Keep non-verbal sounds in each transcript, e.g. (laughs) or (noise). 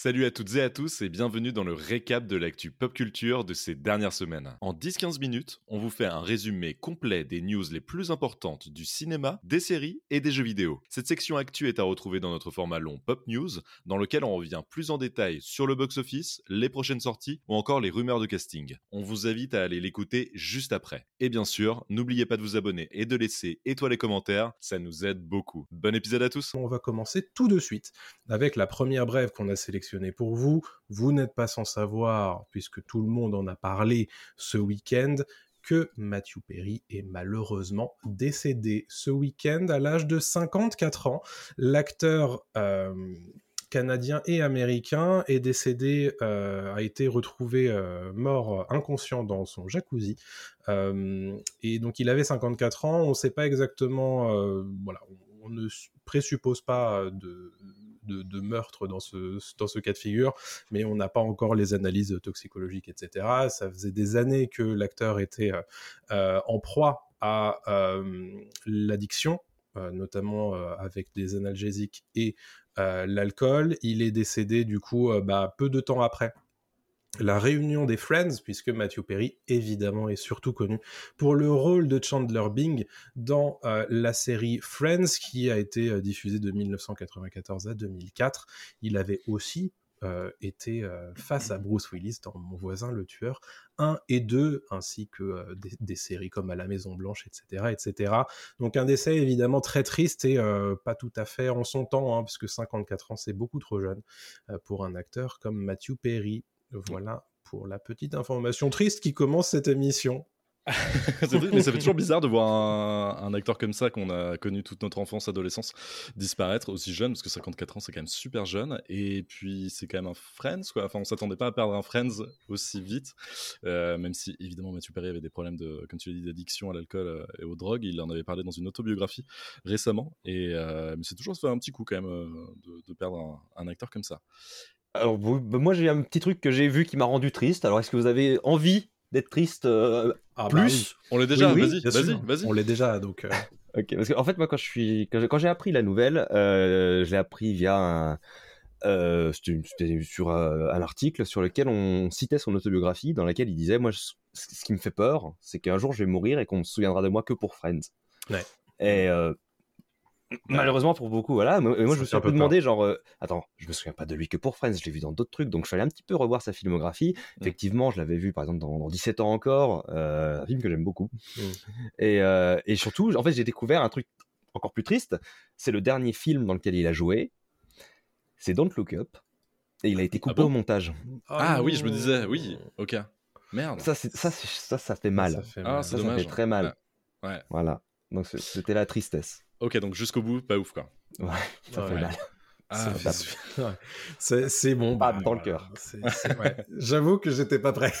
Salut à toutes et à tous et bienvenue dans le récap de l'actu pop culture de ces dernières semaines. En 10-15 minutes, on vous fait un résumé complet des news les plus importantes du cinéma, des séries et des jeux vidéo. Cette section actu est à retrouver dans notre format long Pop News, dans lequel on revient plus en détail sur le box-office, les prochaines sorties ou encore les rumeurs de casting. On vous invite à aller l'écouter juste après. Et bien sûr, n'oubliez pas de vous abonner et de laisser étoiles et commentaires, ça nous aide beaucoup. Bon épisode à tous On va commencer tout de suite avec la première brève qu'on a sélectionnée pour vous. Vous n'êtes pas sans savoir, puisque tout le monde en a parlé ce week-end, que Matthew Perry est malheureusement décédé ce week-end à l'âge de 54 ans. L'acteur euh, canadien et américain est décédé, euh, a été retrouvé euh, mort inconscient dans son jacuzzi. et donc il avait 54 ans, on ne sait pas exactement, voilà, on ne présuppose pas de de, meurtre dans ce, cas de figure, mais on n'a pas encore les analyses toxicologiques, etc. Ça faisait des années que l'acteur était euh, euh, en proie à euh, l'addiction, notamment avec des analgésiques et l'alcool. Il est décédé du coup bah, peu de temps après la réunion des Friends, puisque Matthew Perry, évidemment, est surtout connu pour le rôle de Chandler Bing dans euh, la série Friends, qui a été euh, diffusée de 1994 à 2004. Il avait aussi euh, été face à Bruce Willis dans Mon voisin le tueur 1 et 2, ainsi que des, séries comme À la Maison Blanche, etc. etc. Donc un décès évidemment très triste et pas tout à fait en son temps, hein, puisque 54 ans c'est beaucoup trop jeune pour un acteur comme Matthew Perry. Voilà pour la petite information triste qui commence cette émission. (laughs) mais ça fait toujours bizarre de voir un, acteur comme ça qu'on a connu toute notre enfance, adolescence, disparaître aussi jeune, parce que 54 ans c'est quand même super jeune, et puis c'est quand même un Friends, quoi. Enfin, on s'attendait pas à perdre un Friends aussi vite, euh, même si évidemment Mathieu Perry avait des problèmes de, comme tu l'as dit, d'addiction à l'alcool euh, et aux drogues. Il en avait parlé dans une autobiographie récemment, et euh, mais c'est toujours fait un petit coup quand même de, perdre un, un acteur comme ça. Alors, bah, moi, j'ai un petit truc que j'ai vu qui m'a rendu triste. Alors, est-ce que vous avez envie d'être triste euh, ah, bah plus On l'est déjà, vas-y, vas-y, vas-y. On l'est déjà, donc. Euh. (laughs) ok, parce qu'en fait, moi, quand je suis, quand j'ai appris la nouvelle, euh, je l'ai appris via un. c'était sur un article sur lequel on citait son autobiographie, dans laquelle il disait Moi, ce qui me fait peur, c'est qu'un jour je vais mourir et qu'on ne se souviendra de moi que pour Friends. Ouais. Et Malheureusement pour beaucoup, voilà. Moi, moi je me suis un peu demandé, genre, euh, attends, je me souviens pas de lui que pour Friends, je l'ai vu dans d'autres trucs, donc je suis allé un petit peu revoir sa filmographie. Mmh. Effectivement, je l'avais vu par exemple dans, 17 ans encore, euh, un film que j'aime beaucoup. Mmh. (laughs) Et, euh, et, surtout, en fait, j'ai découvert un truc encore plus triste. C'est le dernier film dans lequel il a joué. C'est Don't Look Up. Et il a été ah coupé au montage. Ah, oui, je me disais, oui, ok. Merde. Ça, ça, ça, ça, fait mal. Ça fait, ah, ça, fait très mal. ouais. Voilà. Donc c'était la tristesse. Ok, donc jusqu'au bout, pas ouf quoi. Ouais, (laughs) ça fait mal. Ah, c'est bon. Pas bah, dans le cœur. J'avoue que j'étais pas prêt.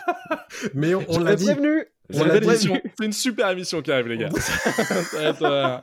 (laughs) Mais on, l'a dit. Prévenu. C'est une super émission qui arrive, les gars. (laughs)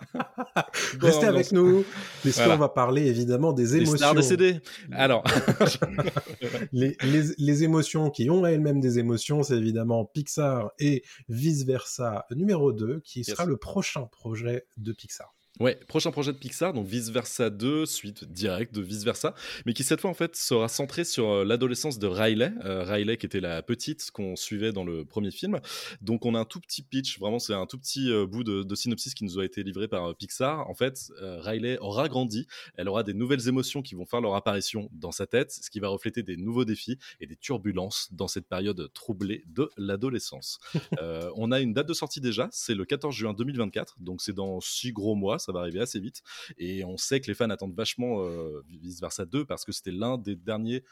Restez avec nous, puisqu'on va parler évidemment des émotions. Les stars décédées. Alors. (laughs) (laughs) les, les, les, émotions qui ont elles-mêmes des émotions, c'est évidemment Pixar et Vice Versa numéro 2, qui sera le prochain projet de Pixar. Ouais, prochain projet de Pixar, donc Vice Versa 2, suite directe de Vice Versa, mais qui cette fois en fait sera centré sur euh, l'adolescence de Riley, euh, Riley qui était la petite qu'on suivait dans le premier film. Donc on a un tout petit pitch, vraiment c'est un tout petit euh, bout de, synopsis qui nous a été livré par Pixar. En fait, Riley aura grandi, elle aura des nouvelles émotions qui vont faire leur apparition dans sa tête, ce qui va refléter des nouveaux défis et des turbulences dans cette période troublée de l'adolescence. (laughs) on a une date de sortie déjà, c'est le 14 juin 2024, donc c'est dans six gros mois ça va arriver assez vite. Et on sait que les fans attendent vachement euh, Vice Versa 2 parce que c'était l'un des derniers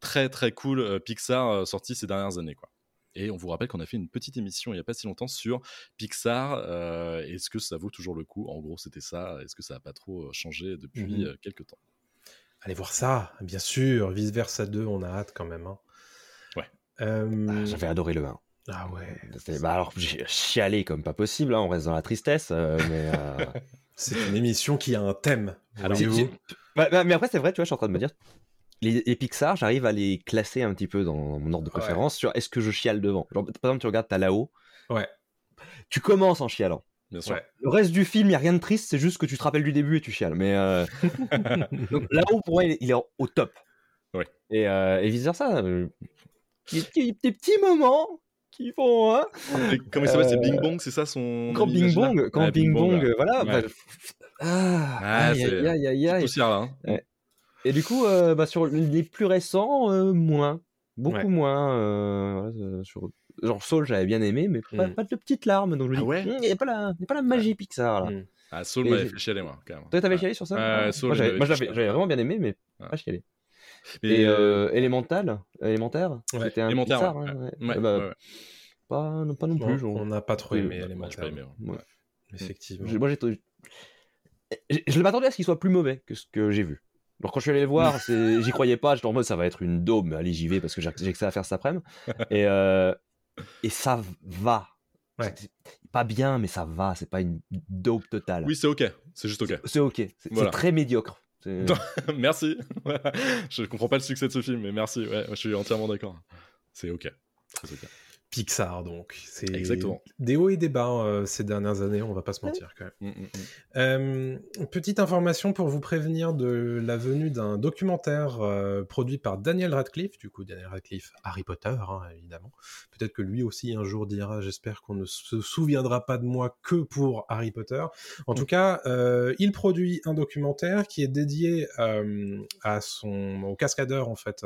très très cool euh, Pixar euh, sortis ces dernières années. Quoi. Et on vous rappelle qu'on a fait une petite émission il n'y a pas si longtemps sur Pixar. Est-ce que ça vaut toujours le coup? En gros, c'était ça. Est-ce que ça n'a pas trop changé depuis mhm. quelques temps? Allez voir ça, bien sûr. Vice Versa 2, on a hâte quand même. Hein. Ouais. Ah, j'avais adoré le 1. Ah ouais. Bah alors, j'ai chialé comme pas possible, hein, on reste dans la tristesse, mais. (laughs) C'est une émission qui a un thème. Bah, bah, mais après, c'est vrai, tu vois, je suis en train de me dire, les, Pixar, j'arrive à les classer un petit peu dans mon ordre de préférence sur est-ce que je chiale devant. par exemple, tu regardes, t'as là-haut. Ouais. Tu commences en chialant. Bien sûr. Le reste du film, il n'y a rien de triste, c'est juste que tu te rappelles du début et tu chiales. Mais euh... (laughs) là-haut, pour moi, il est, au top. Ouais. Et, et vice versa. Des, des, petits moments qui font. Hein comment il s'appelle? C'est Bing Bong, c'est ça son. Quand Bing Bong, quand Bing Bong, voilà. Bah, ah, aïe, aïe, aïe, aïe, aïe. Poussière, là, hein. Et du coup, euh, bah, sur les plus récents, euh, moins. Beaucoup moins. Euh, sur... Genre Soul, j'avais bien aimé, mais pas, mm. pas, de petites larmes. Donc je me ah dis, il n'y a, pas la, pas la magie Pixar. Là. Mm. Ah, Soul m'avait fait chialer, moi, quand même. Toi, t'avais chialé sur ça? Soul, Moi, j'avais vraiment bien aimé, mais pas chialé. Et euh, Elemental, élémentaire, c'était un élémentaire, Pixar. Hein, bah, pas, pas non plus. On n'a pas trop aimé élémentaire. Effectivement. Moi, j'ai je m'attendais à ce qu'il soit plus mauvais que ce que j'ai vu. Alors quand je suis allé le voir, j'y croyais pas. J'étais en mode ça va être une daube, mais allez j'y vais parce que j'ai que ça à faire cet après-midi. (laughs) Et, euh, et ça va. Pas bien, mais ça va. C'est pas une dope totale. Oui, c'est ok. C'est juste ok. C'est ok. C'est très médiocre. (laughs) merci. (laughs) je comprends pas le succès de ce film, mais merci. Je suis entièrement d'accord. C'est ok. Très ok. Pixar, donc. C'est Exactement. Des hauts et des bas euh, ces dernières années, on va pas se mentir quand même. Mm, mm, mm. Euh, petite information pour vous prévenir de la venue d'un documentaire euh, produit par Daniel Radcliffe, du coup Daniel Radcliffe, Harry Potter, hein, évidemment. Peut-être que lui aussi un jour dira, j'espère qu'on ne se souviendra pas de moi que pour Harry Potter. En tout cas, il produit un documentaire qui est dédié à son, au cascadeur, en fait,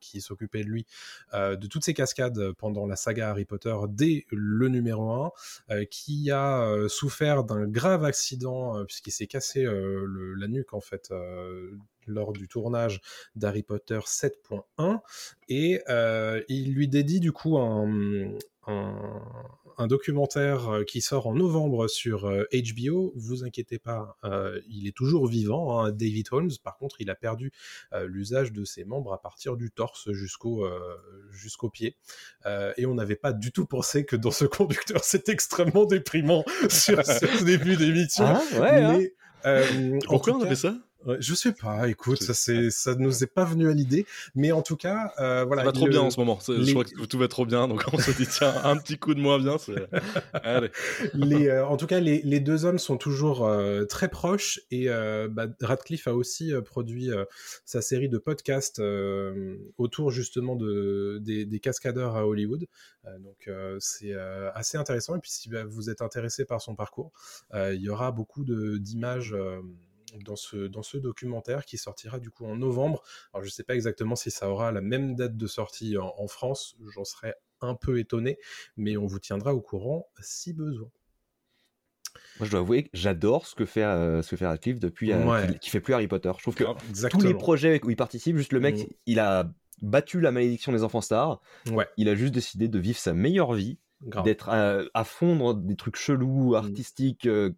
qui s'occupait de lui, de toutes ces cascades pendant la saga Harry Potter dès le numéro 1, euh, qui a euh, souffert d'un grave accident euh, puisqu'il s'est cassé la nuque en fait lors du tournage d'Harry Potter 7.1 et il lui dédie du coup un, documentaire euh, qui sort en novembre sur HBO. Euh, vous inquiétez pas, euh, il est toujours vivant, hein, David Holmes. Par contre, il a perdu l'usage de ses membres à partir du torse jusqu'au jusqu'au pied. et on n'avait pas du tout pensé que dans ce (laughs) conducteur, c'est extrêmement déprimant (laughs) sur ce début d'émission. Ah, ouais, hein. Pourquoi on avait ça? Je sais pas, écoute, ça c'est, ça nous est pas venu à l'idée, mais en tout cas, euh, voilà. Ça va trop bien en ce moment. Je crois que tout va trop bien, donc on se dit (laughs) tiens, un petit coup de moins bien, Allez. les, (laughs) euh, en tout cas, les, les, deux hommes sont toujours euh, très proches et bah, Radcliffe a aussi produit sa série de podcasts autour justement de des, des, cascadeurs à Hollywood. donc c'est assez intéressant et puis si bah, vous êtes intéressé par son parcours, il y aura beaucoup de d'images dans ce, dans ce documentaire qui sortira du coup en novembre. Alors je ne sais pas exactement si ça aura la même date de sortie en, France, j'en serais un peu étonné, mais on vous tiendra au courant si besoin. Moi, je dois avouer que j'adore ce que fait euh, ce que fait Radcliffe depuis euh, qui, fait plus Harry Potter. Je trouve que tous les projets où il participe, juste le mec, mm. il a battu la malédiction des enfants stars. Ouais. Il a juste décidé de vivre sa meilleure vie, d'être à, fondre des trucs chelous, mm. artistiques, euh,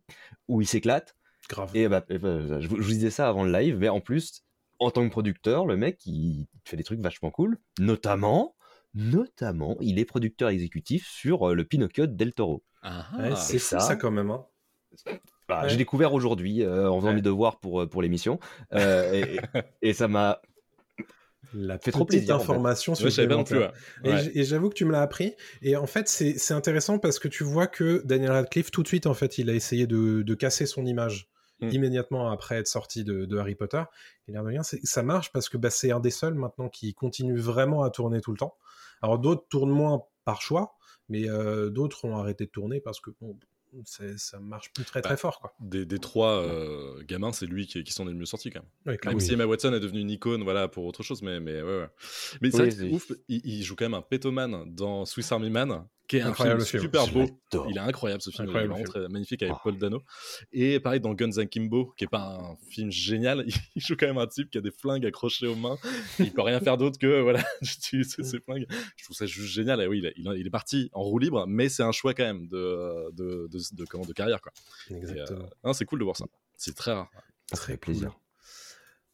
où il s'éclate. Et bah, bah je, vous, disais ça avant le live, mais en plus, en tant que producteur, le mec, il fait des trucs vachement cool. Notamment, notamment, il est producteur exécutif sur euh, le Pinocchio Del Toro. Ah, c'est ça, ça quand même. Hein. Bah, J'ai découvert aujourd'hui euh, en faisant mes devoirs pour, euh, pour l'émission. (laughs) et, ça m'a la fait trop plaisir information sur Et j'avoue que tu me l'as appris. Et en fait, c'est intéressant parce que tu vois que Daniel Radcliffe, tout de suite, en fait, il a essayé de, de casser son image. Mm. immédiatement après être sorti de, Harry Potter. Et l'air de rien, ça marche parce que bah, c'est un des seuls maintenant qui continue vraiment à tourner tout le temps. Alors d'autres tournent moins par choix, mais euh, d'autres ont arrêté de tourner parce que bon, ça marche plus très très bah, fort. Quoi. Des, des trois euh, gamins, c'est lui qui, qui s'en est le mieux sorti quand même. même si Emma Watson est devenue une icône voilà, pour autre chose, mais, mais ouais, ouais. Mais c'est ouf, il, il, joue quand même un pétoman dans Swiss Army Man, qui est un film super beau. Il est incroyable ce film, il est vraiment très magnifique avec Paul Dano. Et pareil dans Guns Akimbo, qui est pas un film génial, (laughs) il joue quand même un type qui a des flingues accrochées aux mains. il peut rien faire d'autre que (laughs) voilà, (laughs) j'utilise ces flingues. Je trouve ça juste génial. Et oui, il, il, est parti en roue libre, mais c'est un choix quand même de, de, de, comment, de carrière. Quoi. Exactement. Euh, c'est cool de voir ça. C'est très rare. Très plaisir.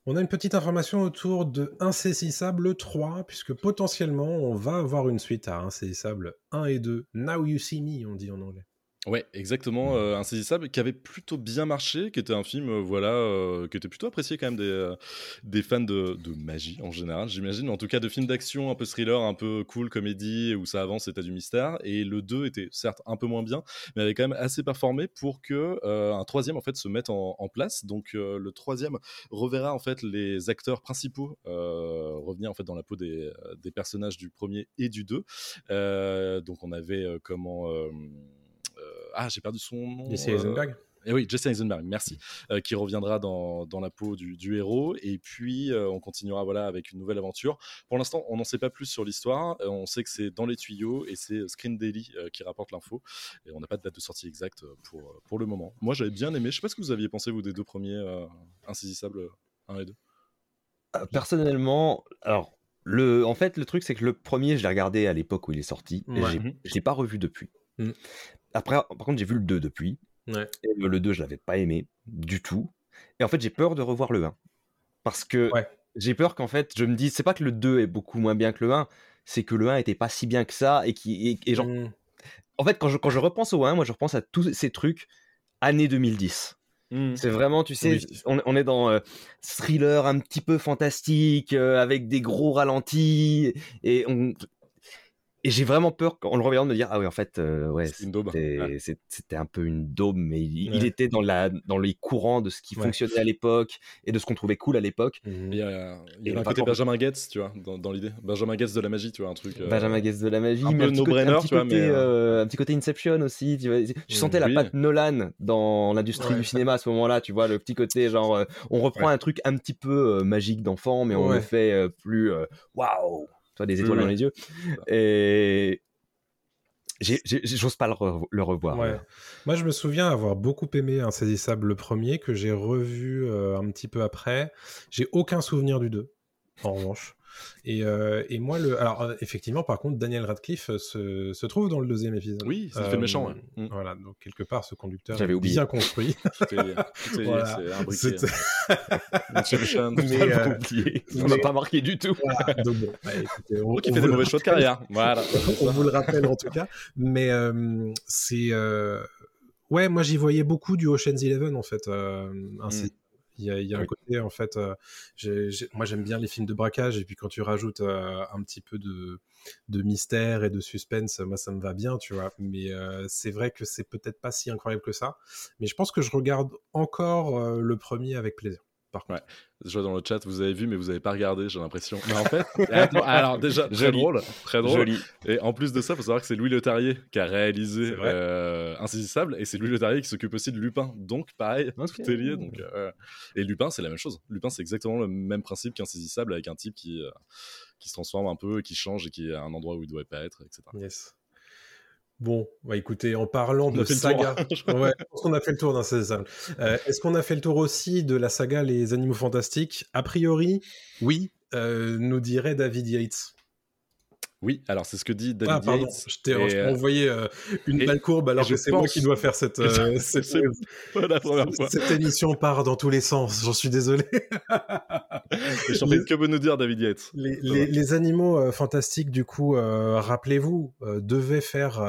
On a une petite information autour de Insaisissable 3, puisque potentiellement on va avoir une suite à Insaisissable 1 et 2. Now You See Me, on dit en anglais. Ouais, exactement, euh, Insaisissable, qui avait plutôt bien marché, qui était un film, euh, voilà, euh, qui était plutôt apprécié quand même des, fans de, magie en général, j'imagine. En tout cas, de films d'action, un peu thriller, un peu cool, comédie, où ça avance et du mystère. Et le 2 était certes un peu moins bien, mais avait quand même assez performé pour que un troisième en fait se mette en, place. Donc le troisième reverra en fait les acteurs principaux revenir en fait dans la peau des, des personnages du premier et du 2. Euh, donc on avait comment ah, j'ai perdu son nom. Jesse euh, Eisenberg et oui, Jesse Eisenberg, merci, euh, qui reviendra dans, dans la peau du, du héros. Et puis, euh, on continuera voilà, avec une nouvelle aventure. Pour l'instant, on n'en sait pas plus sur l'histoire. Euh, on sait que c'est dans les tuyaux et c'est Screen Daily euh, qui rapporte l'info. Et on n'a pas de date de sortie exacte pour, euh, pour le moment. Moi, j'avais bien aimé. Je sais pas ce que vous aviez pensé, vous, des deux premiers euh, Insaisissables 1 et 2. Euh, Personnellement, alors, le, en fait, le truc, c'est que le premier, je l'ai regardé à l'époque où il est sorti. Et Ouais. j'ai- Mhm. je l'ai pas revu depuis. Mhm. Après, par contre, j'ai vu le 2 depuis. Ouais. Et le, le 2, je l'avais pas aimé du tout. Et en fait, j'ai peur de revoir le 1. Parce que Ouais. j'ai peur qu'en fait, je me dise, c'est pas que le 2 est beaucoup moins bien que le 1, c'est que le 1 était pas si bien que ça. Et, qui, et, et genre, Mmh. en fait, quand je, quand je repense au 1, moi, je repense à tous ces trucs année 2010. C'est vraiment, tu sais, Oui. on, on est dans euh, thriller un petit peu fantastique, euh, avec des gros ralentis, et on... Et j'ai vraiment peur, en le regardant, de me dire, ah oui, en fait, euh, ouais, daube. c'était Ouais. un peu une daube, mais il, était dans, la, dans les courants de ce qui Ouais. fonctionnait à l'époque, et de ce qu'on trouvait cool à l'époque. Mmh. Il y a, il y avait un côté Benjamin Gates, tu vois, dans, dans l'idée. Benjamin Gates de la magie, tu vois, un truc. euh, Benjamin Gates de la magie, un mais peu un, petit tu vois, côté, mais, euh, un petit côté Inception aussi. Tu, vois. tu Mm, sentais la patte Nolan dans l'industrie du cinéma à ce moment-là, tu vois, le petit côté genre, on reprend un truc un petit peu magique d'enfant, mais on le fait plus waouh, des étoiles dans les yeux. Et j'ose pas le, re- le revoir. Ouais. alors. Moi, je me souviens avoir beaucoup aimé Insaisissable le premier, que j'ai revu euh, un petit peu après. J'ai aucun souvenir du 2, en revanche. Et, euh, et moi, le... alors euh, effectivement, par contre, Daniel Radcliffe euh, se, se trouve dans le deuxième épisode. Oui, ça fait le méchant, ouais. Mm. Voilà, donc quelque part, ce conducteur J'avais est oublié. bien construit. (laughs) Voilà. c'est. C'était- Inception, (laughs) Mais, euh, oublié. (laughs) Ça m'a pas marqué du tout. Voilà, donc bon, bah, écoutez, on, Moi qui on fait des mauvais choix de carrière. Voilà. on vous le rappelle en tout cas. Mais euh, c'est. euh, Ouais, moi j'y voyais beaucoup du Ocean's Eleven en fait. euh, ainsi. Il y a, il y a un côté, en fait, euh, moi j'aime bien les films de braquage, et puis quand tu rajoutes euh, un petit peu de, de mystère et de suspense, moi ça me va bien, tu vois. Mais euh, c'est vrai que c'est peut-être pas si incroyable que ça. Mais je pense que je regarde encore le premier avec plaisir. Par contre. Je vois dans le chat, vous avez vu, mais vous n'avez pas regardé, j'ai l'impression. Mais en fait, (laughs) attends, alors déjà, très Joli. drôle, très drôle. Joli. Et en plus de ça, il faut savoir que c'est Louis Leterrier qui a réalisé euh, Insaisissable, et c'est Louis Leterrier qui s'occupe aussi de Lupin. Donc, pareil, tout est lié. Donc, euh, et Lupin, c'est la même chose. Lupin, c'est exactement le même principe qu'Insaisissable, avec un type qui, euh, qui se transforme un peu, qui change et qui est à un endroit où il doit pas être, etc. Yes. Bon, bah écoutez, en parlant On de saga, (laughs) ouais, je pense qu'on a fait le tour d'un. Euh, Est-ce qu'on a fait le tour aussi de la saga Les Animaux Fantastiques? A priori, oui, euh, nous dirait David Yates. Oui, alors c'est ce que dit David Ah, pardon, Yates. je t'ai euh, envoyé euh, une et- balle courbe alors que c'est moi qui dois faire cette, euh, (laughs) cette, pas la première fois. cette émission part dans tous les sens, j'en suis désolé. Prie, que veut nous dire David Yates? Les, les- les animaux euh, fantastiques, du coup, rappelez-vous, devaient faire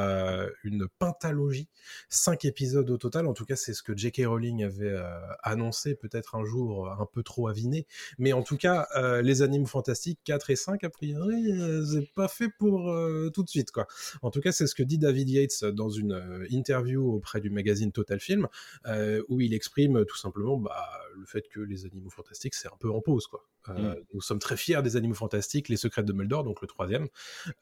une pentalogie, cinq épisodes au total. En tout cas, c'est ce que J.K. Rowling avait annoncé, peut-être un jour un peu trop aviné. Mais en tout cas, les animaux fantastiques 4 et 5, a priori, c'est pas fait pour euh, tout de suite, quoi. En tout cas, c'est ce que dit David Yates dans une euh, interview auprès du magazine Total Film, euh, où il exprime tout simplement bah, le fait que les animaux fantastiques, c'est un peu en pause, quoi. Euh, Nous sommes très fiers des animaux fantastiques, Les Secrets de Dumbledore, donc le troisième,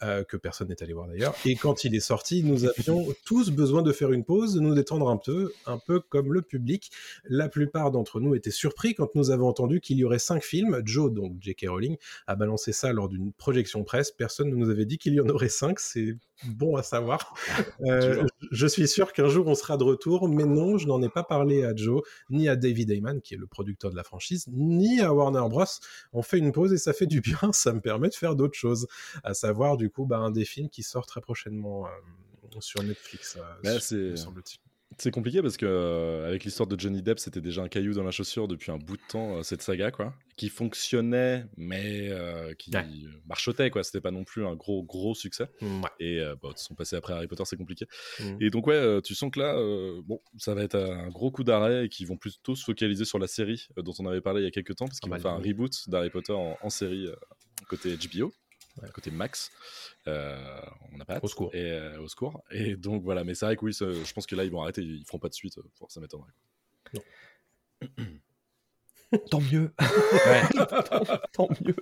que personne n'est allé voir d'ailleurs. Et quand il est sorti, nous avions (laughs) tous besoin de faire une pause, de nous détendre un peu, un peu comme le public. La plupart d'entre nous étaient surpris quand nous avons entendu qu'il y aurait cinq films. Joe, donc J.K. Rowling, a balancé ça lors d'une projection presse. Personne ne nous avait dit qu'il y en aurait cinq. C'est bon à savoir. (laughs) Euh, je suis sûr qu'un jour on sera de retour, mais non, je n'en ai pas parlé à Joe, ni à David Heyman, qui est le producteur de la franchise, ni à Warner Bros. On fait une pause et ça fait du bien, ça me permet de faire d'autres choses, à savoir du coup bah, un des films qui sort très prochainement euh, sur Netflix, euh, Bah, me c'est- semble-t-il. C'est compliqué parce que euh, avec l'histoire de Johnny Depp, c'était déjà un caillou dans la chaussure depuis un bout de temps euh, cette saga quoi, qui fonctionnait mais euh, qui marchotait quoi. C'était pas non plus un gros gros succès. Et bon, ils sont passés après Harry Potter, c'est compliqué. Mmh. Et donc ouais, tu sens que là, bon, ça va être un gros coup d'arrêt et qu'ils vont plutôt se focaliser sur la série dont on avait parlé il y a quelques temps parce qu'ils vont faire un reboot d'Harry Potter en, en série côté HBO côté Max. Euh, on n'a pas Au secours. Et, euh, au secours. Et donc voilà, mais c'est vrai que oui, je pense que là, ils vont arrêter, ils feront pas de suite, pour, ça m'étonnerait. (clears throat) tant mieux. (laughs) tant, mieux.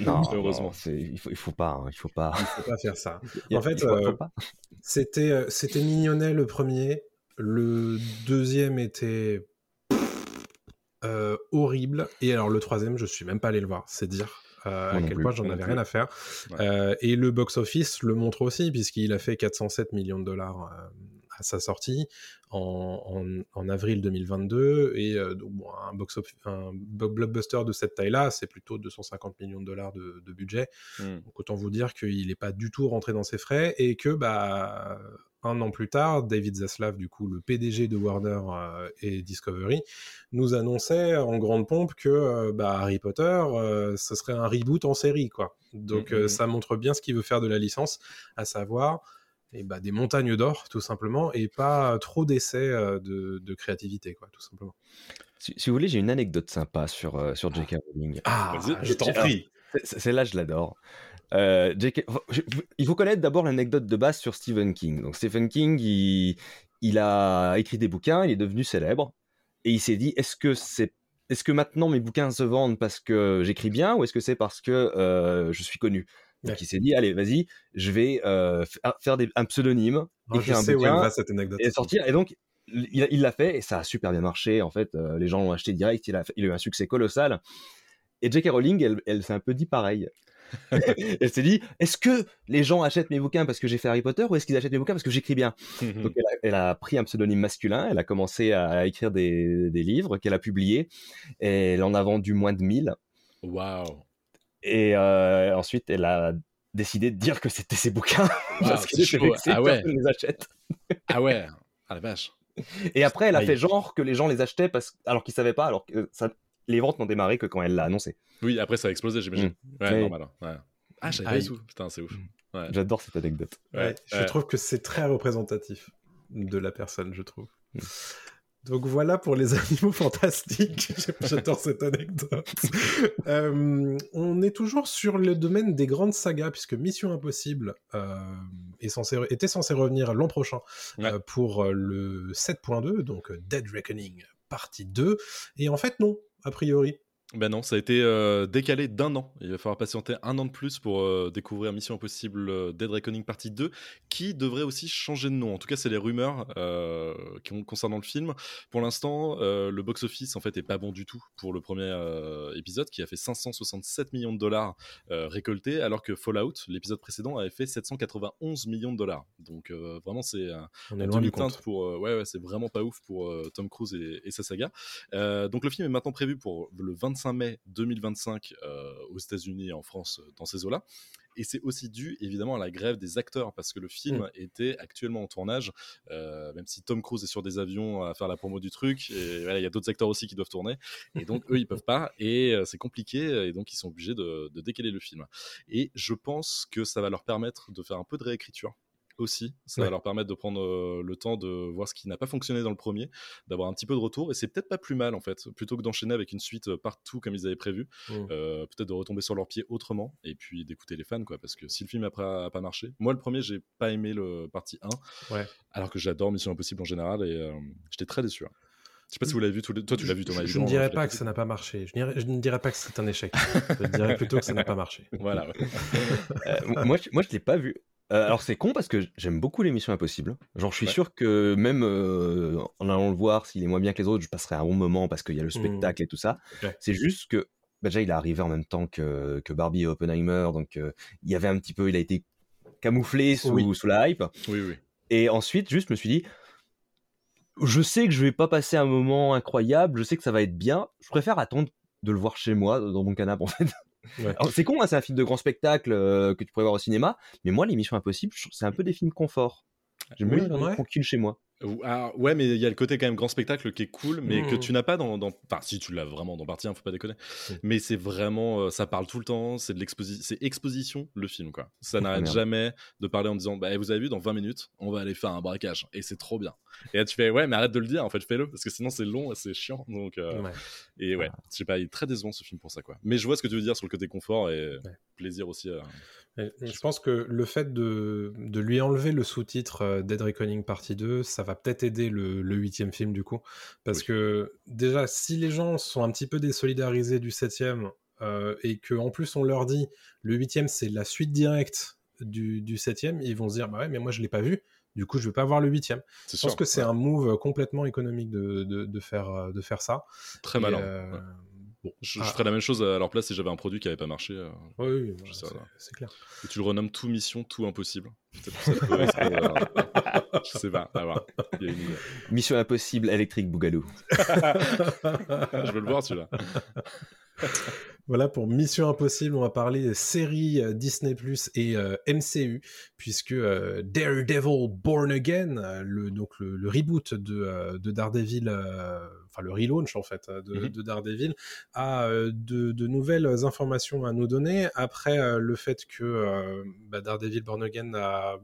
non, heureusement. il, faut, il faut pas, hein, il faut pas. Il faut pas faire ça. en fait, euh, c'était, c'était mignonnet le premier. Le deuxième était horrible. Et alors le troisième, je suis même pas allé le voir. C'est dire. Euh, à quel point j'en avais rien à faire. Euh, et le box-office le montre aussi, puisqu'il a fait 407 millions de dollars euh, à sa sortie en, avril 2022. Et un, box un blockbuster de cette taille-là, c'est plutôt 250 millions de dollars de, budget. Mmh. Donc autant vous dire qu'il n'est pas du tout rentré dans ses frais et que bah, un an plus tard, David Zaslav, du coup le PDG de Warner euh, et Discovery, nous annonçait en grande pompe que euh, bah, Harry Potter, euh, ce serait un reboot en série, quoi. Donc mm, mm, mm. ça montre bien ce qu'il veut faire de la licence, à savoir et eh bah, des montagnes d'or, tout simplement, et pas trop d'essais de, créativité, quoi, tout simplement. Si, vous voulez, j'ai une anecdote sympa sur, sur J.K. Rowling. Ah, je t'en prie. Celle-là, je l'adore. Euh, il faut connaître d'abord l'anecdote de base sur Stephen King. Donc Stephen King, il, a écrit des bouquins, il est devenu célèbre, et il s'est dit est-ce que c'est est-ce que maintenant mes bouquins se vendent parce que j'écris bien ou est-ce que c'est parce que euh, je suis connu? Donc il s'est dit allez vas-y, je vais euh, faire des, un pseudonyme, écrire un bouquin cette anecdote et sortir. Et donc il l'a fait et ça a super bien marché. En fait, les gens l'ont acheté direct. Il a, il a eu un succès colossal. Et J.K. Rowling, elle, elle s'est un peu dit pareil. (laughs) elle s'est dit est-ce que les gens achètent mes bouquins parce que j'ai fait Harry Potter ou est-ce qu'ils achètent mes bouquins parce que j'écris bien? Donc elle a, pris un pseudonyme masculin, elle a commencé à écrire des, livres qu'elle a publiés et elle en a vendu moins de 1000. Waouh Et euh, ensuite elle a décidé de dire que c'était ses bouquins (laughs) parce que ah ouais. les achète. (laughs) ah ouais, ah la vache. Et après, elle a fait genre que les gens les achetaient parce... alors qu'ils savaient pas, alors que ça, les ventes n'ont démarré que quand elle l'a annoncé. Oui, après ça a explosé, j'imagine. Mm. Ouais, normal. Hein. Ah, j'avais tout. Putain, c'est ouf. Mm. J'adore cette anecdote. je trouve que c'est très représentatif de la personne, je trouve. Mm. Donc voilà pour les (laughs) animaux fantastiques. J'adore cette anecdote. (laughs) Euh, on est toujours sur le domaine des grandes sagas, puisque Mission Impossible euh, est censé, était censé revenir l'an prochain euh, pour le 7.2, donc Dead Reckoning partie 2. Et en fait, non a priori. Ben non, ça a été euh, décalé d'un an. Il va falloir patienter un an de plus pour euh, découvrir Mission Impossible euh, Dead Reckoning Partie 2, qui devrait aussi changer de nom. En tout cas, c'est les rumeurs qui concernant le film. Pour l'instant, le box-office en fait est pas bon du tout pour le premier épisode, qui a fait 567 millions de dollars récoltés, alors que Fallout, l'épisode précédent, avait fait 791 millions de dollars. Donc vraiment, c'est un, demi pour. ouais, ouais c'est vraiment pas ouf pour Tom Cruise et, et sa saga. donc le film est maintenant prévu pour le 25 25 mai 2025 euh, aux États-Unis et en France euh, dans ces eaux-là. Et c'est aussi dû évidemment à la grève des acteurs parce que le film mm. était actuellement en tournage, euh, même si Tom Cruise est sur des avions à faire la promo du truc. Et il y a d'autres acteurs aussi qui doivent tourner. Et donc eux, ils peuvent pas. Et c'est compliqué. Et donc ils sont obligés de, de décaler le film. Et je pense que ça va leur permettre de faire un peu de réécriture aussi. Ça va leur permettre de prendre euh, le temps de voir ce qui n'a pas fonctionné dans le premier, d'avoir un petit peu de retour. Et c'est peut-être pas plus mal, en fait, plutôt que d'enchaîner avec une suite euh, partout comme ils avaient prévu, mmh. euh, peut-être de retomber sur leurs pieds autrement et puis d'écouter les fans, quoi. Parce que si le film n'a pas, pas marché, moi, le premier, j'ai pas aimé le partie 1, alors que j'adore Mission Impossible en général et j'étais très déçu. Hein. Je sais pas si vous l'avez vu, toi tu l'as vu Thomas. Je, ne dirais pas que ça n'a pas marché. Je, ne dirais pas que c'est un échec. je dirais plutôt que ça n'a pas marché. (laughs) Voilà. moi, je, moi, je l'ai pas vu. Euh, alors c'est con parce que j'aime beaucoup l'émission Impossible. Genre je suis sûr que même euh, en allant le voir, s'il est moins bien que les autres, je passerai un bon moment parce qu'il y a le mmh. spectacle et tout ça. C'est juste que bah, déjà il est arrivé en même temps que, que Barbie et Oppenheimer, donc euh, il y avait un petit peu, il a été camouflé sous, sous la hype. Oui, oui. Et ensuite juste je me suis dit, je sais que je vais pas passer un moment incroyable, je sais que ça va être bien. Je préfère attendre de le voir chez moi dans mon canapé en fait. C'est con, hein, c'est un film de grand spectacle euh, que tu pourrais voir au cinéma, mais moi, l'émission Impossible, c'est un peu des films confort. J'aime bien ouais. tranquille chez moi. Ah, ouais, mais il y a le côté quand même grand spectacle qui est cool, mais que mmh. tu n'as pas dans, dans, Enfin, si tu l'as vraiment dans Partie 1, faut pas déconner. Mmh. Mais c'est vraiment. Euh, ça parle tout le temps, c'est de l'exposition. C'est exposition, le film, quoi. Ça n'arrête jamais de parler en disant bah, Vous avez vu, dans 20 minutes, on va aller faire un braquage. Et c'est trop bien. Et là, tu fais Ouais, mais arrête de le dire, en fait, fais-le, parce que sinon, c'est long et c'est chiant. Donc, euh, Et ouais, je sais pas, il est très décevant ce film pour ça, quoi. Mais je vois ce que tu veux dire sur le côté confort et plaisir aussi. Je pense que le fait de, de lui enlever le sous-titre euh, Dead Reckoning partie 2, ça va peut-être aider le, huitième film du coup. Parce que déjà, si les gens sont un petit peu désolidarisés du septième euh, et qu'en plus on leur dit le huitième c'est la suite directe du, du septième, ils vont se dire bah ouais mais moi je l'ai pas vu. Du coup, je vais pas voir le huitième. Je pense que c'est un move complètement économique de, de, faire, de faire ça. Très malin. Euh, je, ah. ferais la même chose à leur place si j'avais un produit qui n'avait pas marché. Euh, oui, c'est clair. Et tu le renommes tout mission, tout impossible. Euh, (laughs) je sais pas. Mission impossible électrique Bougalou. (laughs) je veux le voir celui-là. (laughs) Voilà pour Mission Impossible, on va parler série euh, Disney Plus et euh, MCU, puisque euh, Daredevil Born Again, le, donc le, reboot de, de Daredevil, enfin le relaunch en fait de, mhm. de Daredevil, a de, de, nouvelles informations à nous donner après le fait que bah, Daredevil Born Again a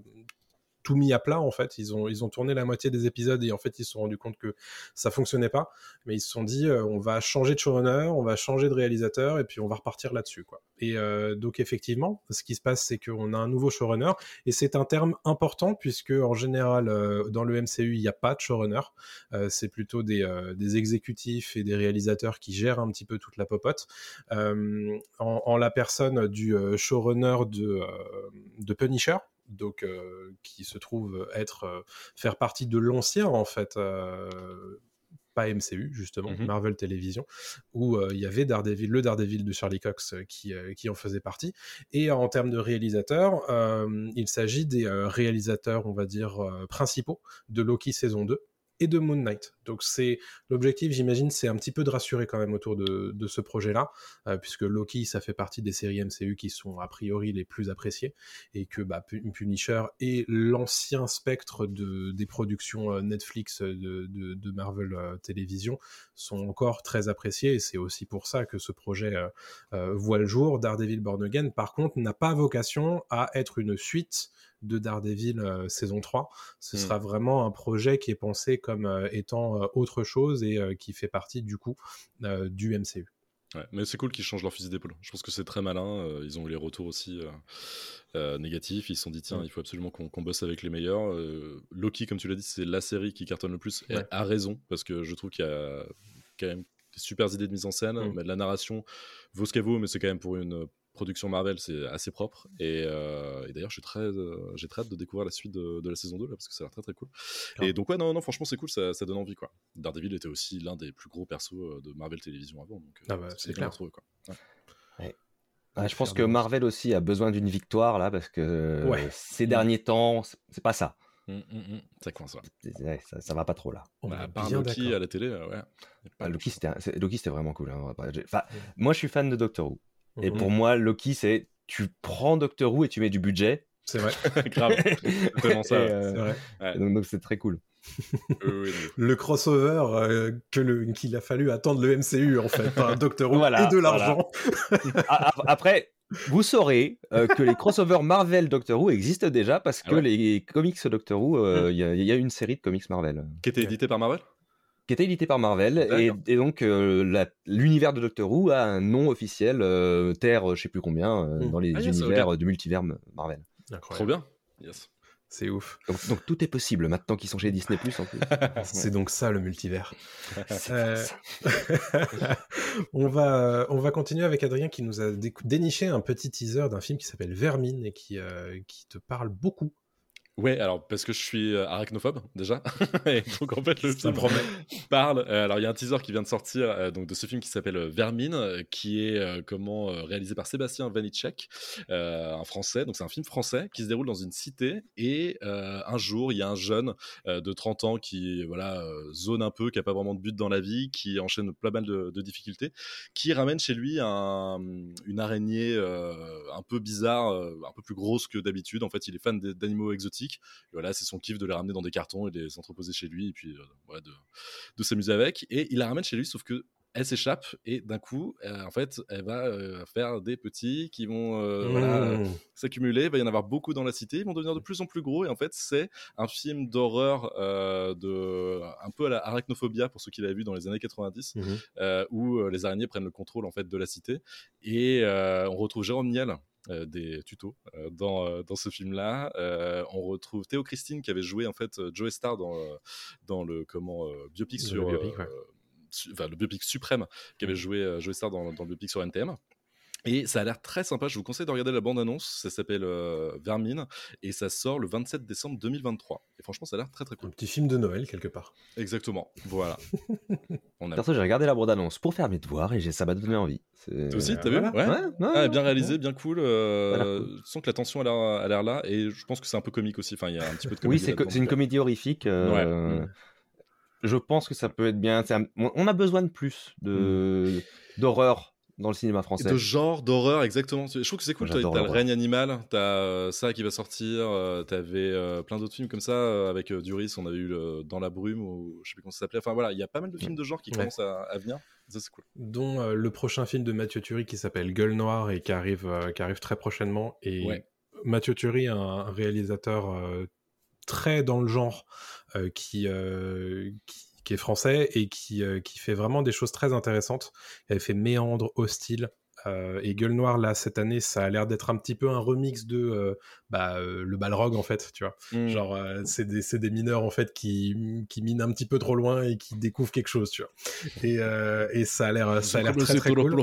tout mis à plat en fait. Ils ont, ils ont tourné la moitié des épisodes et en fait ils se sont rendus compte que ça fonctionnait pas. Mais ils se sont dit euh, on va changer de showrunner, on va changer de réalisateur et puis on va repartir là-dessus quoi. Et euh, donc effectivement, ce qui se passe c'est qu'on a un nouveau showrunner et c'est un terme important puisque en général euh, dans le MCU il n'y a pas de showrunner. c'est plutôt des, des, exécutifs et des réalisateurs qui gèrent un petit peu toute la popote. En, en, la personne du showrunner de, de Punisher donc euh, qui se trouve être euh, faire partie de l'ancien en fait euh, pas MCU justement, mmh Marvel Television, où il y avait Daredevil, le Daredevil de Charlie Cox qui, qui en faisait partie. Et en termes de réalisateurs, il s'agit des réalisateurs, on va dire, principaux de Loki saison 2 et de Moon Knight. Donc c'est l'objectif, j'imagine, c'est un petit peu de rassurer quand même autour de, ce projet-là, euh, puisque Loki, ça fait partie des séries MCU qui sont a priori les plus appréciées, et que bah, Punisher et l'ancien spectre de, des productions euh, Netflix de, Marvel euh, Télévision sont encore très appréciés, et c'est aussi pour ça que ce projet voit le jour. Daredevil Born Again, par contre, n'a pas vocation à être une suite de Daredevil euh, saison 3. Ce hmm. sera vraiment un projet qui est pensé comme euh, étant euh, autre chose et qui fait partie du coup du MCU. Ouais, mais c'est cool qu'ils changent leur fusil d'épaule. Je pense que c'est très malin. ils ont eu les retours aussi négatifs. Ils se sont dit, tiens, il faut absolument qu'on bosse avec les meilleurs. Loki, comme tu l'as dit, c'est la série qui cartonne le plus. Et a raison, parce que je trouve qu'il y a quand même des super idées de mise en scène. Hmm. Mais la narration vaut ce qu'elle vaut, mais c'est quand même pour une production Marvel, c'est assez propre. Et, euh, d'ailleurs, j'ai très, euh, j'ai très hâte de découvrir la suite de, la saison 2 là, parce que ça a l'air très très cool. Et donc, ouais, non, non, franchement, c'est cool, ça, donne envie quoi. Daredevil était aussi l'un des plus gros persos euh, de Marvel Télévision avant, donc ah bah, c'est clair. Trouvé, quoi. je pense que Marvel aussi a besoin d'une victoire là, parce que ces derniers temps, c'est pas ça. Mmh, mmh, mmh. Ça coince, ça, ça, va pas trop là. Bah, par Loki à la télé, ouais. Ah, Loki, c'était vraiment cool. Hein, enfin, moi, je suis fan de Doctor Who. Et pour mhm. moi, Loki, c'est tu prends Doctor Who et tu mets du budget. C'est vrai. (laughs) Grave. (laughs) C'est ça. Euh, donc c'est très cool. (laughs) le crossover euh, que qu'il a fallu attendre le MCU en fait, un Doctor Who et de l'argent. Après, vous saurez euh, que les crossovers Marvel Doctor Who existent déjà parce ah que les comics Doctor Who, hmm. il y, y, a une série de comics Marvel. Qui était édité par Marvel? Qui était édité par Marvel. Et, donc, euh, l'univers de Doctor Who a un nom officiel, euh, Terre, je sais plus combien, euh, mmh. dans les ah, univers du multivers Marvel. Trop bien. Yes. C'est ouf. Donc, tout est possible maintenant qu'ils sont chez Disney Plus en plus. (laughs) C'est donc ça le multivers. (laughs) (laughs) on, va, on va continuer avec Adrien qui nous a déniché un petit teaser d'un film qui s'appelle Vermine et qui, qui te parle beaucoup. Ouais, alors parce que je suis euh, arachnophobe déjà, (laughs) et donc en fait le film parle. Euh, alors il y a un teaser qui vient de sortir euh, donc de ce film qui s'appelle Vermine, qui est comment réalisé par Sébastien Vanitschek, un Français. Donc c'est un film français qui se déroule dans une cité et un jour il y a un jeune de 30 ans qui voilà zone un peu, qui a pas vraiment de but dans la vie, qui enchaîne plein mal de, de difficultés, qui ramène chez lui un, une araignée un peu bizarre, un peu plus grosse que d'habitude. En fait il est fan d'animaux exotiques voilà, c'est son kiff de les ramener dans des cartons et les entreposer chez lui et puis de, de s'amuser avec. Et il la ramène chez lui, sauf que elle s'échappe et d'un coup, en fait, elle va faire des petits qui vont mmh. s'accumuler. Il va y en avoir beaucoup dans la cité. Ils vont devenir de plus en plus gros. Et en fait, c'est un film d'horreur de un peu à la arachnophobia pour ceux qui l'avaient vu dans les années 90, mmh où les araignées prennent le contrôle en fait de la cité. Et on retrouve Jérôme Niel. des tutos dans, dans ce film-là. on retrouve Théo Christine qui avait joué en fait Joe Star dans, dans le comment biopic sur enfin, le biopic suprême qui avait joué euh, Joe Star dans, dans, le biopic sur NTM. Et ça a l'air très sympa. Je vous conseille de regarder la bande-annonce. Ça s'appelle euh, Vermine et ça sort le 27 décembre 2023. Et franchement, ça a l'air très très cool. Un petit film de Noël quelque part. Exactement. Voilà. (laughs) Perso, j'ai regardé la bande-annonce pour faire mes devoirs et ça m'a donné envie. Toi aussi, t'as vu ouais. Bien réalisé, bien cool. Euh, Tu sens que la tension a l'air là et je pense que c'est un peu comique aussi. Enfin, il y a un petit peu de comédie. Oui, c'est une comédie horrifique. Euh... Ouais je pense que ça peut être bien. On a besoin de plus de mmh. d'horreur dans le cinéma français. de genre d'horreur, exactement. Je trouve que c'est cool. T'as le règne animal, t'as euh, ça qui va sortir. Euh, T'avais euh, plein d'autres films comme ça avec Duris. On a eu Dans la brume ou je sais plus comment ça s'appelait. Enfin voilà, il y a pas mal de films de genre qui commencent à, venir. Ça c'est cool. Dont le prochain film de Mathieu Turi qui s'appelle Gueule Noire et qui arrive, qui arrive très prochainement. Et Mathieu Turi, un réalisateur très dans le genre euh, qui, euh, qui, qui, est français et qui, euh, qui fait vraiment des choses très intéressantes. Il avait fait Méandre Hostile euh, et Gueule Noire, là, cette année, ça a l'air d'être un petit peu un remix de euh, bah, euh, le Balrog, en fait, tu vois. Mmh. Genre, c'est des, des, mineurs, en fait, qui, qui minent un petit peu trop loin et qui découvrent quelque chose, tu vois. Et, et ça a l'air ça a l'air très, très cool.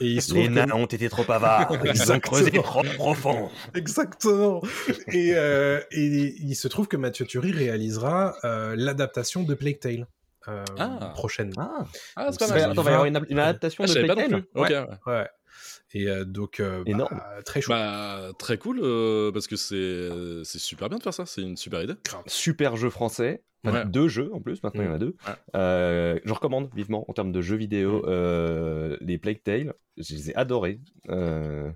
Et il se Les nains ont été trop avares, (laughs) ils ont creusé trop profond. Exactement. Et, et il se trouve que Mathieu Turi réalisera l'adaptation de Plague Tale. Euh, ah. prochaine. Ah, ah c'est pas mal. Attends, il va y avoir une, une adaptation ah, de Plague Tale ouais. ouais. Et euh, donc, euh, Énorme. Bah, très chouette. Bah, très cool, parce que c'est super bien de faire ça. C'est une super idée. Super jeu français. Deux jeux en plus, maintenant il y en a mm. deux. Euh, je recommande vivement en termes de jeux vidéo mm. euh, les Plague Tale. Je les ai adorés. Euh...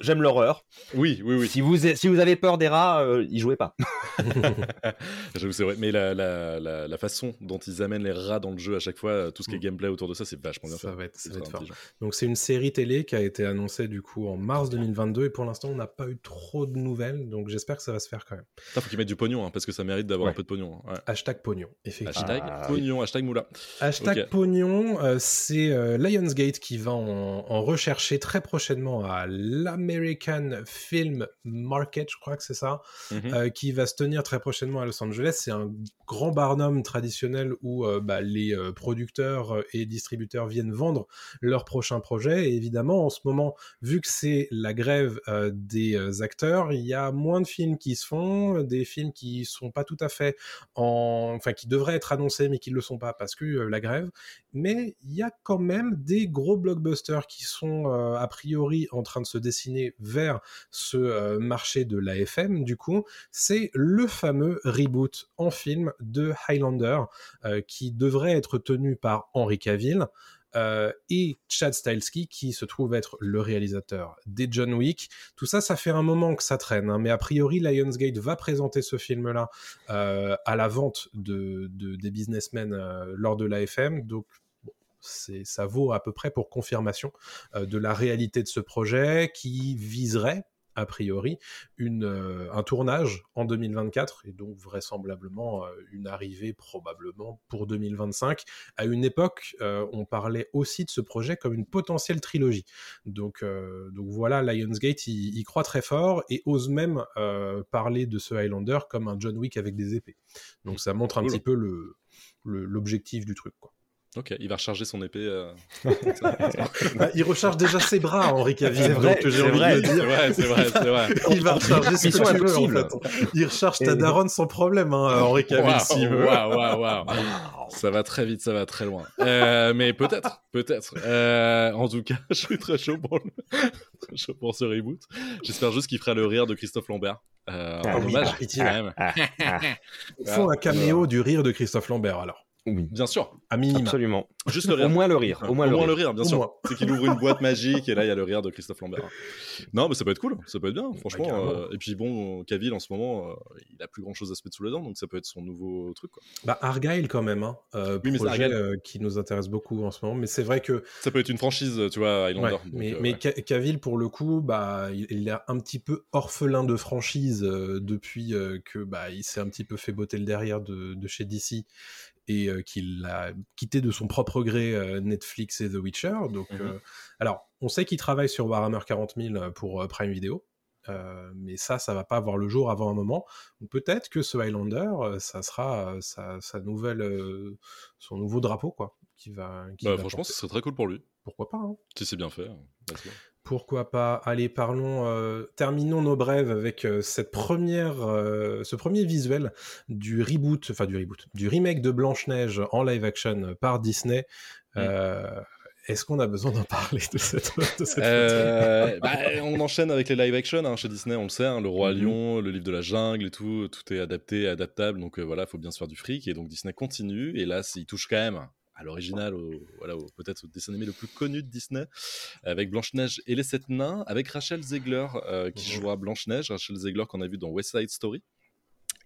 j'aime l'horreur. Oui, oui, oui. Si vous, si vous avez peur des rats, euh, y jouez pas. (laughs) (laughs) J'avoue, c'est vrai. Mais la, la, la, façon dont ils amènent les rats dans le jeu à chaque fois, tout ce qui est mm. gameplay autour de ça, c'est vachement bien ça fait. Va être, ça va être fort. Donc c'est une série télé qui a été annoncée du coup en mars 2022 et pour l'instant on n'a pas eu trop de nouvelles. Donc j'espère que ça va se faire quand même. Il faut qu'ils mettent du pognon hein, parce que ça mérite d'avoir peu de pognon. Hein. Hashtag pognon, effectivement. Hashtag ah, pognon, hashtag moula. Hashtag pognon, euh, c'est euh, Lionsgate qui va en, rechercher très prochainement à l'American Film Market, je crois que c'est ça, mhm. euh, qui va se tenir très prochainement à Los Angeles. C'est un grand barnum traditionnel où bah, les producteurs et distributeurs viennent vendre leurs prochains projets. Et évidemment, en ce moment, vu que c'est la grève des acteurs, il y a moins de films qui se font, des films qui sont pas tout à fait en, enfin qui devraient être annoncés mais qui ne le sont pas parce que euh, la grève. Mais il y a quand même des gros blockbusters qui sont euh, a priori en train de se dessiner vers ce euh, marché de l'AFM. Du coup, c'est le fameux reboot en film de Highlander qui devrait être tenu par Henry Cavill. Euh, et Chad Stileski qui se trouve être le réalisateur des John Wick. Tout ça, ça fait un moment que ça traîne, hein, mais a priori Lionsgate va présenter ce film-là euh, à la vente de, des businessmen euh, lors de l'AFM, donc ça vaut à peu près pour confirmation de la réalité de ce projet qui viserait a priori une, euh, un tournage en 2024 et donc vraisemblablement euh, une arrivée probablement pour 2025. À une époque, euh, on parlait aussi de ce projet comme une potentielle trilogie. Donc, donc voilà, Lionsgate y, croit très fort et ose même parler de ce Highlander comme un John Wick avec des épées. Donc ça montre un petit peu le l'objectif du truc. Quoi. Ok, il va recharger son épée. Euh. Bah, il recharge déjà ses bras, Henri Cavill. C'est vrai. C'est vrai, (laughs) il va recharger en fait. Il recharge ta daronne sans problème, hein, Henri Cavill, s'il veut. Waouh, waouh, waouh. Ça va très vite, ça va très loin. Euh, mais peut-être, peut-être. Euh, en tout cas, (laughs) je suis très chaud pour, le... très chaud pour ce reboot. J'espère juste qu'il fera le rire de Christophe Lambert. Euh, ah, hommage, quand même. Il faut un caméo du rire de Christophe Lambert, alors. Oui. Bien sûr. À minima. Absolument. Juste le rire. Au moins le rire. Au moins, le, rire. bien sûr. C'est qu'il ouvre une boîte magique et là, il y a le rire de Christophe Lambert. Non, mais ça peut être cool. Ça peut être bien, franchement. Euh, et puis bon, Cavill, en ce moment, euh, il a plus grand chose à se mettre sous les dents, donc ça peut être son nouveau truc. Quoi. Bah, Argyle, quand même. Hein. Euh, oui, projet qui nous intéresse beaucoup en ce moment. Mais c'est vrai que. Ça peut être une franchise, tu vois, Highlander. mais, mais Cavill, pour le coup, bah, il, est un petit peu orphelin de franchise depuis que bah, il s'est un petit peu fait botter le derrière de, de chez DC et qu'il a quitté de son propre gré Netflix et The Witcher. Donc, mmh alors, on sait qu'il travaille sur Warhammer 40 000 pour Prime Video. mais ça, ça va pas avoir le jour avant un moment. Peut-être que ce Highlander, ça sera sa, nouvelle, son nouveau drapeau, quoi. Qui va, bah, franchement, ce serait très cool pour lui. Pourquoi pas hein. Si c'est bien fait. Hein, pourquoi pas Allez, parlons, euh, terminons nos brèves avec euh, cette première, euh, ce premier visuel du reboot, enfin du reboot, du remake de Blanche-Neige en live action par Disney. Mm. Est-ce qu'on a besoin d'en parler de cette, (laughs) bah, On enchaîne avec les live action hein, chez Disney, on le sait, hein, le roi mm-hmm. lion, le livre de la jungle et tout, tout est adapté, adaptable, donc voilà, il faut bien se faire du fric et donc Disney continue et là, il touche quand même à l'original, voilà, peut-être au dessin animé le plus connu de Disney, avec Blanche-Neige et les Sept Nains, avec Rachel Zegler euh, qui jouera Blanche-Neige, Rachel Zegler qu'on a vu dans West Side Story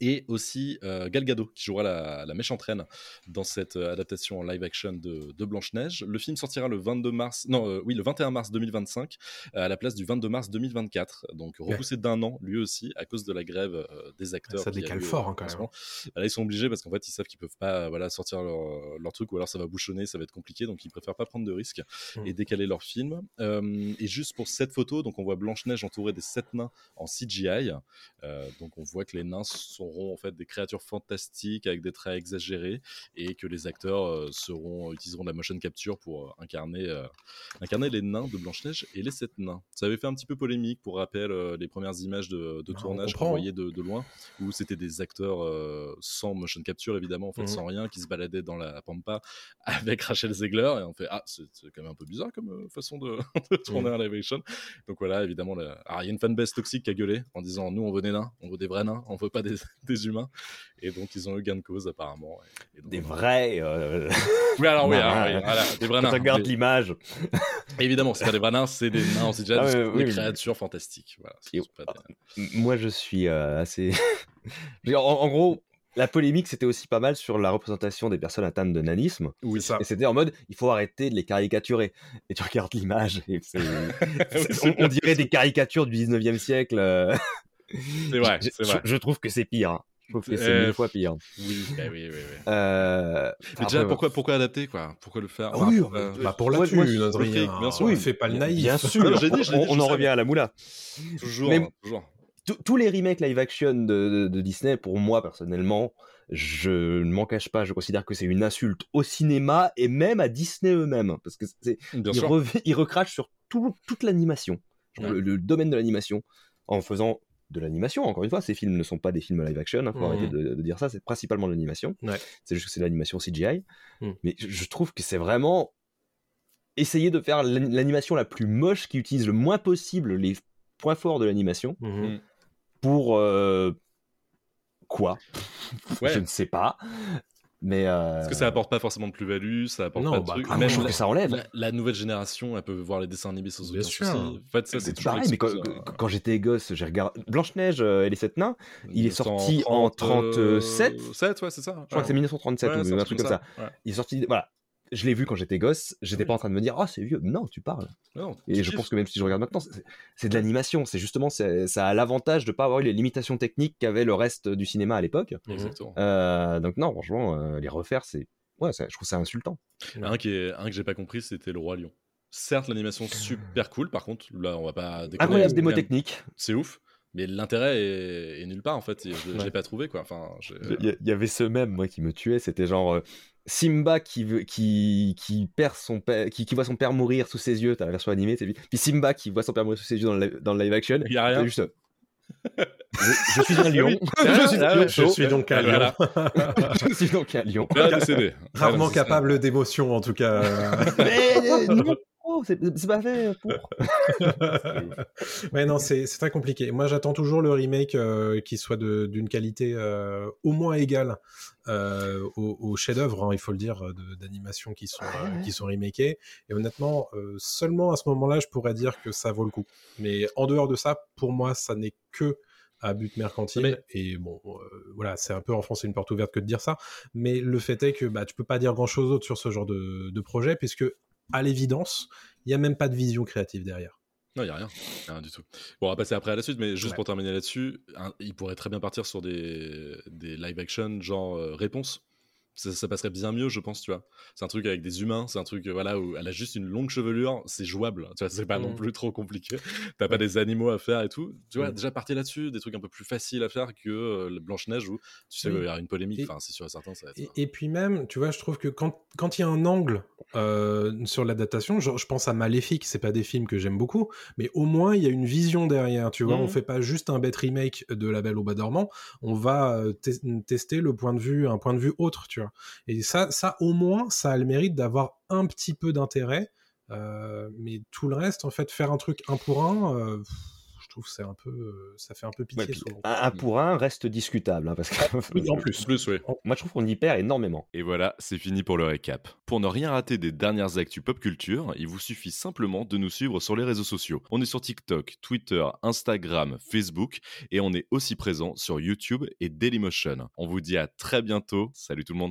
et aussi euh, Gal Gadot qui jouera la, méchante reine dans cette euh, adaptation en live action de, Blanche-Neige. Le film sortira le 22 mars, non, euh, oui, le 21 mars 2025 à la place du 22 mars 2024. Donc repoussé d'un an, lui aussi, à cause de la grève des acteurs. Ça décale fort hein, quand même. Là, ils sont obligés parce qu'en fait, ils savent qu'ils peuvent pas voilà, sortir leur, truc ou alors ça va bouchonner, ça va être compliqué. Donc ils préfèrent pas prendre de risques mmh. et décaler leur film. et juste pour cette photo, donc on voit Blanche-Neige entourée des sept nains en CGI. donc on voit que les nains sont en fait des créatures fantastiques avec des traits exagérés et que les acteurs euh, seront utiliseront de la motion capture pour euh, incarner euh, incarner les nains de Blanche Neige et les sept nains. Ça avait fait un petit peu polémique pour rappel les premières images de, de bah, tournage qu'on voyait de, loin où c'était des acteurs sans motion capture évidemment en fait mmh sans rien qui se baladaient dans la pampa (laughs) avec Rachel Zegler et on fait ah c'est quand même un peu bizarre comme façon (laughs) de, tourner mmh. un live action. Donc voilà évidemment il y a une fanbase toxique qui a gueulé en disant nous on veut des nains, on veut des vrais nains, on veut pas des, (laughs) des humains. Et donc, ils ont eu gain de cause, apparemment. des vrais. Euh, oui, alors, oui, (laughs) voilà, des vrais nains. regarde l'image. (laughs) Évidemment, c'est pas des vrais nains, c'est des nains, c'est déjà ah des, créatures fantastiques. Voilà, ah, Moi, je suis euh, assez. en, gros, la polémique, c'était aussi pas mal sur la représentation des personnes atteintes de nanisme. Oui, ça. Et c'était en mode, il faut arrêter de les caricaturer. Et tu regardes l'image, et on, on, dirait des caricatures du 19e siècle. C'est vrai, c'est vrai. Je, trouve que c'est pire. Hein. Je trouve que c'est euh, mille fois pire. Oui, bah oui, oui, oui. Euh, Mais déjà, pourquoi, pourquoi adapter quoi? Pourquoi le faire? Ah, oui, pour, euh... bah pour la Adrien. Bien sûr. Oui, fait pas le naïf. Bien sûr. on, en revient à la moula. Toujours, Mais, toujours. Tous les remakes live action de, de, Disney, pour moi personnellement, je ne m'en cache pas, je considère que c'est une insulte au cinéma et même à Disney eux-mêmes, parce que c'est, ils, recrachent sur tout, toute l'animation, le, le, domaine de l'animation, en faisant de l'animation. Encore une fois, ces films ne sont pas des films live action. Il hein, faut arrêter mmh. de, dire ça. C'est principalement de l'animation. C'est juste que c'est de l'animation CGI. Mmh. Mais je trouve que c'est vraiment essayer de faire l'animation la plus moche qui utilise le moins possible les points forts de l'animation mmh. pour euh, quoi? Je ne sais pas. Mais euh... Parce que ça apporte pas forcément de plus-value, ça apporte pas de bah, trucs. Même je trouve que ça enlève. La, nouvelle génération, elle peut voir les dessins animés sans aucun souci. En fait, ça, c'est pareil, mais quand, j'étais gosse, j'ai regardé Blanche-Neige et les Sept Nains. Il est sorti en 37. 7, ouais, c'est ça. Je crois que c'est 1937 ou un truc comme ça. Il est sorti, voilà, je l'ai vu quand j'étais gosse, j'étais pas en train de me dire, oh, c'est vieux. Non, tu parles. et je pense que même si je regarde maintenant, c'est de l'animation. C'est justement, ça a l'avantage de pas avoir eu les limitations techniques qu'avait le reste du cinéma à l'époque. Exactement. Euh, donc, non, franchement, euh, les refaire, c'est. Ouais, je trouve ça insultant. Un, qui est, un que j'ai pas compris, c'était Le Roi Lion. Certes, l'animation super cool, par contre, là, on va pas. Incroyable démo technique. C'est ouf mais l'intérêt est, nulle part en fait je, l'ai pas trouvé quoi enfin il y, avait ce même moi qui me tuait c'était genre euh, Simba qui, veut, qui, qui perd son père, qui, qui, voit son père mourir sous ses yeux, t'as la version animée, puis Simba qui voit son père mourir sous ses yeux dans le, dans le live action. Il y a rien. Juste, je, suis un lion. je, suis, donc un lion. je suis donc un lion. Rarement capable d'émotion, en tout cas. (laughs) Mais, trop, c'est pas fait pour. (laughs) ouais, non, c'est très compliqué. Moi, j'attends toujours le remake qui soit d'une qualité au moins égale aux, chefs-d'œuvre, hein, il faut le dire, d'animation qui sont qui sont remakés. Et honnêtement, seulement à ce moment-là, je pourrais dire que ça vaut le coup. Mais en dehors de ça, pour moi, ça n'est que à but mercantile. Et bon, euh, voilà, c'est un peu enfoncer une porte ouverte que de dire ça. Mais le fait est que bah, tu peux pas dire grand chose d'autre sur ce genre de, projet, puisque à l'évidence, il n'y a même pas de vision créative derrière. Non, il n'y a rien. rien du tout. Bon, on va passer après à la suite, mais juste pour terminer là-dessus, il pourrait très bien partir sur des, des live action genre euh, réponse ça, passerait bien mieux, je pense, tu vois. C'est un truc avec des humains, c'est un truc, voilà, où elle a juste une longue chevelure, c'est jouable, tu vois, c'est pas non mmh. plus trop compliqué. (laughs) T'as pas des animaux à faire et tout. Tu vois, mmh. déjà partir là-dessus, des trucs un peu plus faciles à faire que euh, Blanche-Neige où, tu sais, il y a une polémique, enfin, c'est sûr et certain. Ça et, puis même, tu vois, je trouve que quand, quand il y a un angle euh, sur l'adaptation, je, je pense à Maléfique, c'est pas des films que j'aime beaucoup, mais au moins, il y a une vision derrière, tu vois, on fait pas juste un bête remake de La Belle au Bas dormant, on va euh, tester le point de vue, un point de vue autre, tu vois. Et ça, ça au moins, ça a le mérite d'avoir un petit peu d'intérêt. Euh, mais tout le reste, en fait, faire un truc un pour un, euh, je trouve c'est un peu, euh, ça fait un peu pitié. un, pour un reste discutable, hein, parce que en plus, (laughs) plus moi je trouve qu'on y perd énormément. Et voilà, c'est fini pour le récap. Pour ne rien rater des dernières actus pop culture, il vous suffit simplement de nous suivre sur les réseaux sociaux. On est sur TikTok, Twitter, Instagram, Facebook, et on est aussi présent sur YouTube et Dailymotion. On vous dit à très bientôt. Salut tout le monde.